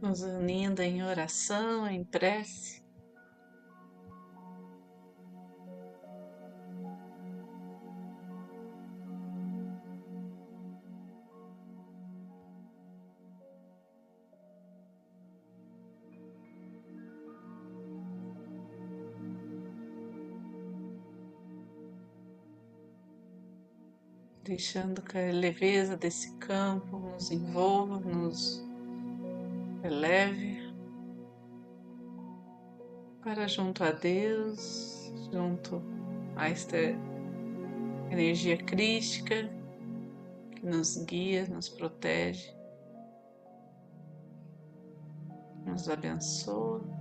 nos unindo em oração, em prece. deixando que a leveza desse campo nos envolva, nos eleve para junto a Deus, junto a esta energia crística que nos guia, nos protege, nos abençoa.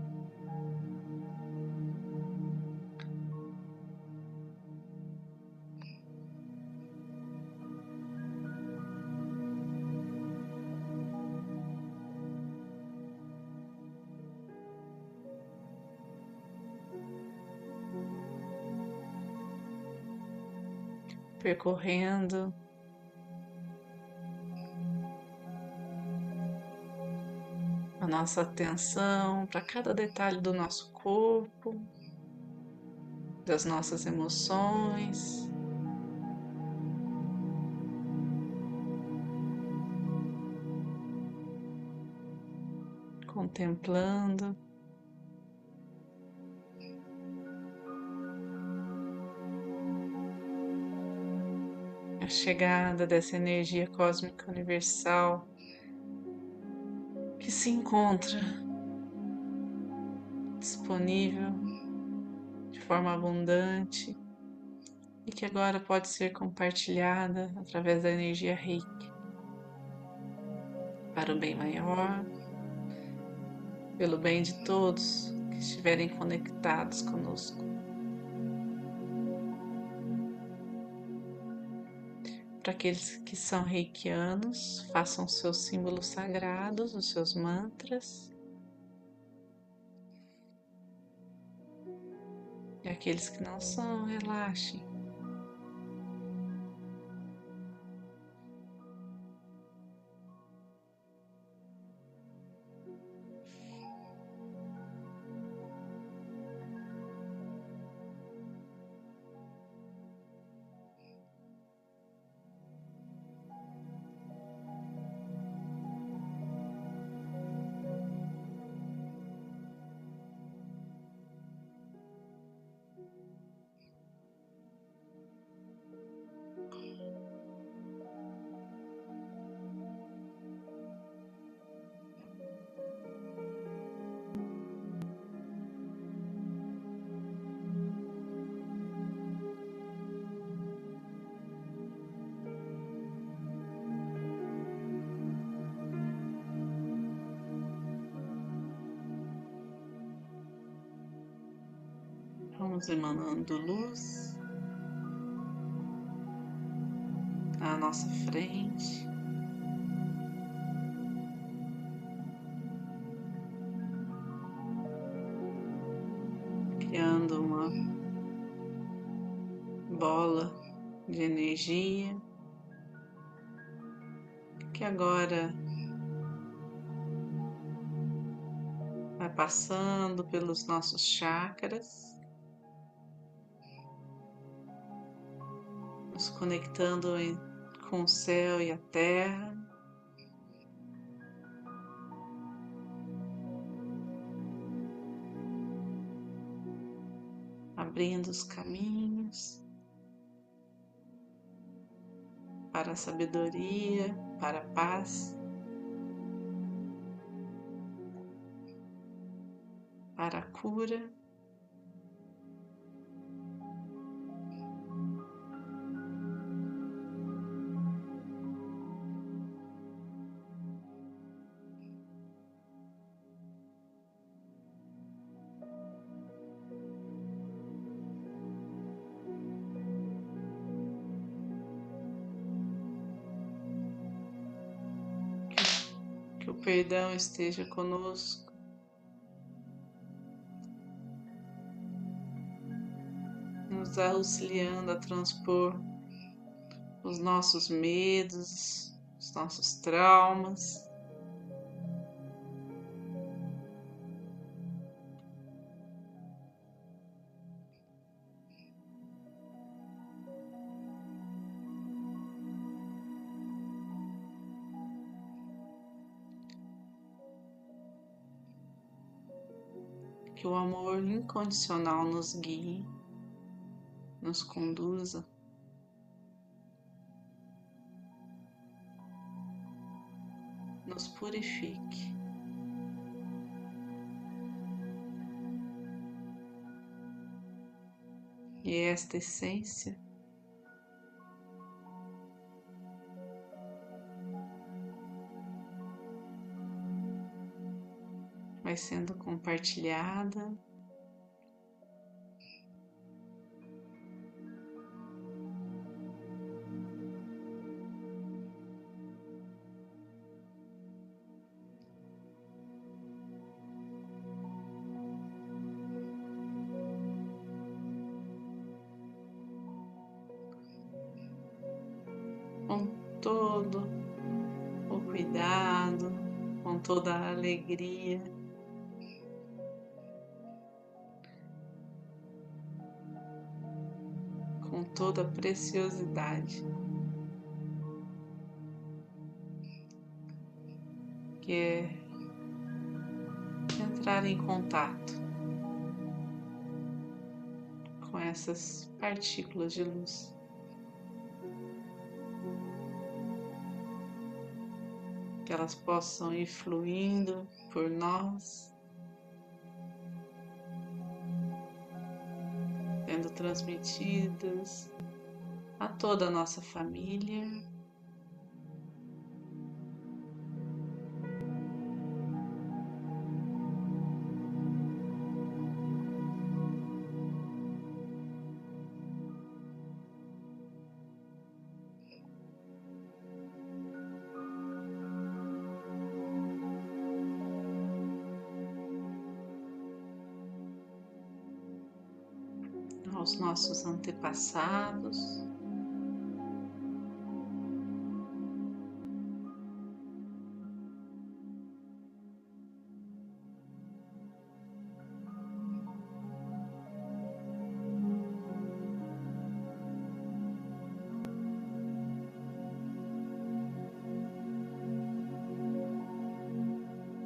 Percorrendo a nossa atenção para cada detalhe do nosso corpo, das nossas emoções. Contemplando a chegada dessa energia cósmica universal que se encontra disponível de forma abundante e que agora pode ser compartilhada através da energia Reiki para o bem maior, pelo bem de todos que estiverem conectados conosco. Para aqueles que são reikianos, façam seus símbolos sagrados, os seus mantras. E aqueles que não são, relaxem. Vamos emanando luz à nossa frente. Criando uma bola de energia que agora vai passando pelos nossos chakras nos conectando com o céu e a terra. Abrindo os caminhos para a sabedoria, para a paz, para a cura. Perdão esteja conosco. Nos auxiliando a transpor os nossos medos, os nossos traumas, amor incondicional nos guie, nos conduza. Nos purifique. E esta essência vai sendo compartilhada. Com todo o cuidado, com toda a alegria. Com toda a preciosidade que é entrar em contato com essas partículas de luz. Que elas possam ir fluindo por nós sendo transmitidas a toda a nossa família. Aos nossos antepassados.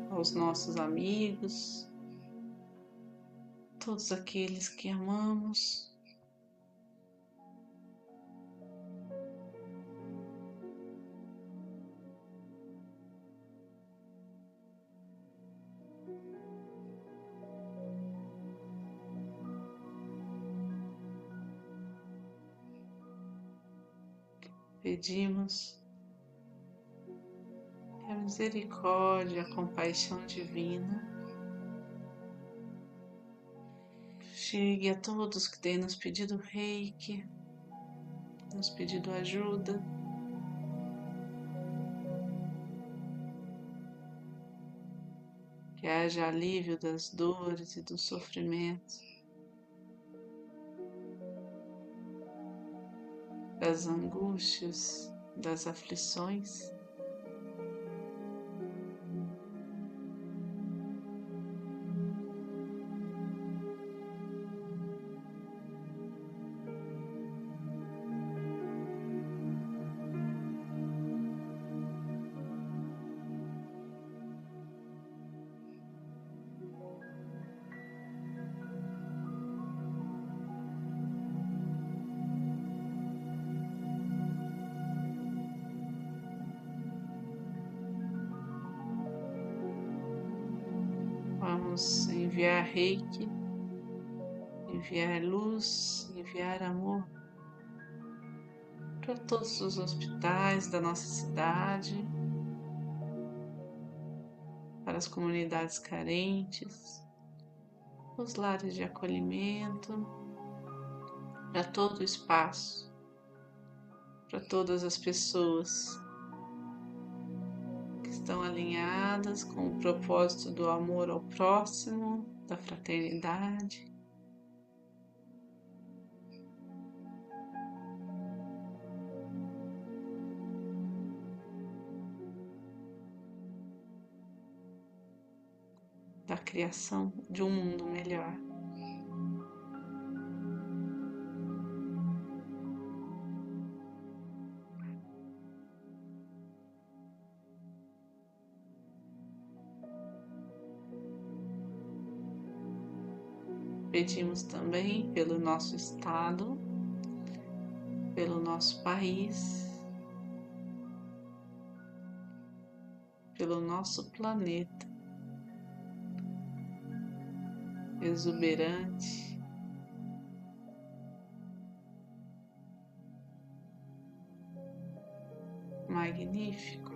aos nossos amigos, todos aqueles que amamos. Pedimos que a misericórdia, a compaixão divina chegue a todos que têm nos pedido reiki, nos pedido ajuda. Que haja alívio das dores e dos sofrimentos, das angústias, das aflições. Vamos enviar reiki, enviar luz, enviar amor para todos os hospitais da nossa cidade, para as comunidades carentes, os lares de acolhimento, para todo o espaço, para todas as pessoas estão alinhadas com o propósito do amor ao próximo, da fraternidade. Da criação de um mundo melhor. Pedimos também pelo nosso estado, pelo nosso país, pelo nosso planeta exuberante. Magnífico.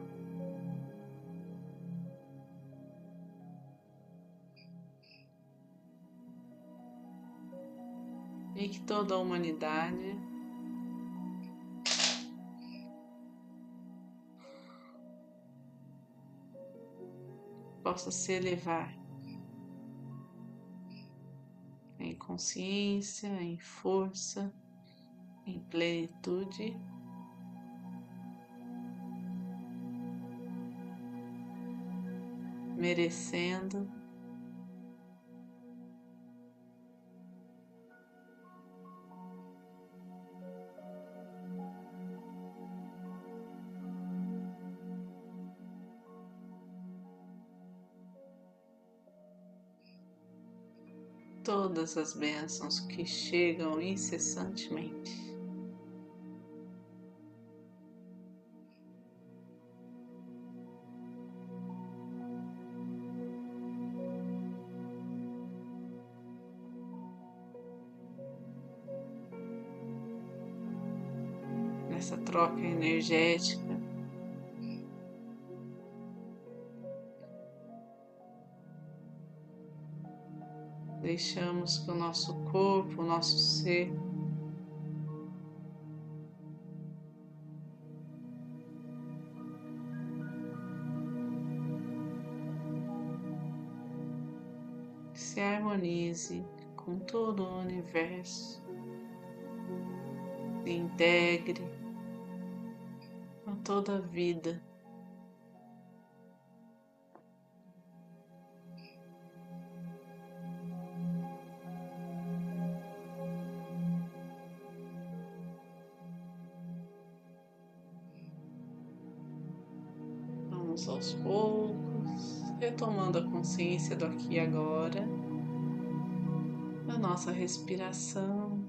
E que toda a humanidade possa se elevar em consciência, em força, em plenitude. Merecendo todas as bênçãos que chegam incessantemente. Nessa troca energética deixamos que o nosso corpo, o nosso ser, se harmonize com todo o universo, se integre a toda a vida. Vamos aos poucos, retomando a consciência do aqui e agora, da nossa respiração,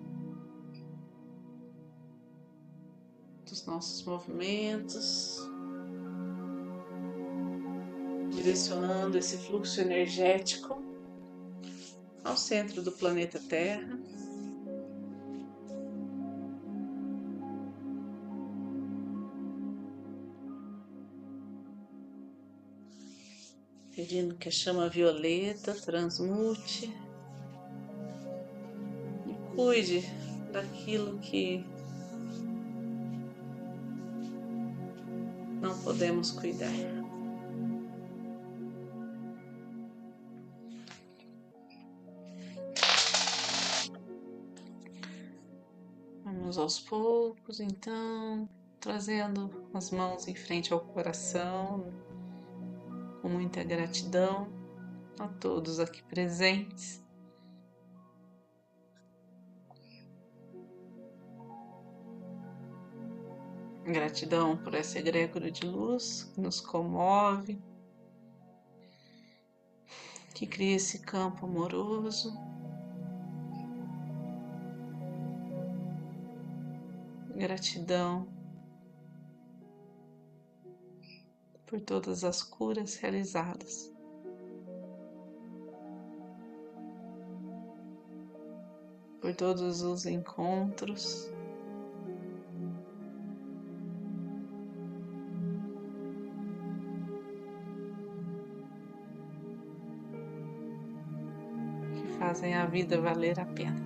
dos nossos movimentos, direcionando esse fluxo energético ao centro do planeta Terra. Pedindo que a chama violeta transmute e cuide daquilo que não podemos cuidar. Vamos aos poucos, então, trazendo as mãos em frente ao coração, com muita gratidão a todos aqui presentes. Gratidão por essa egrégora de luz que nos comove, que cria esse campo amoroso. Gratidão por todas as curas realizadas. Por todos os encontros. que Fazem a vida valer a pena.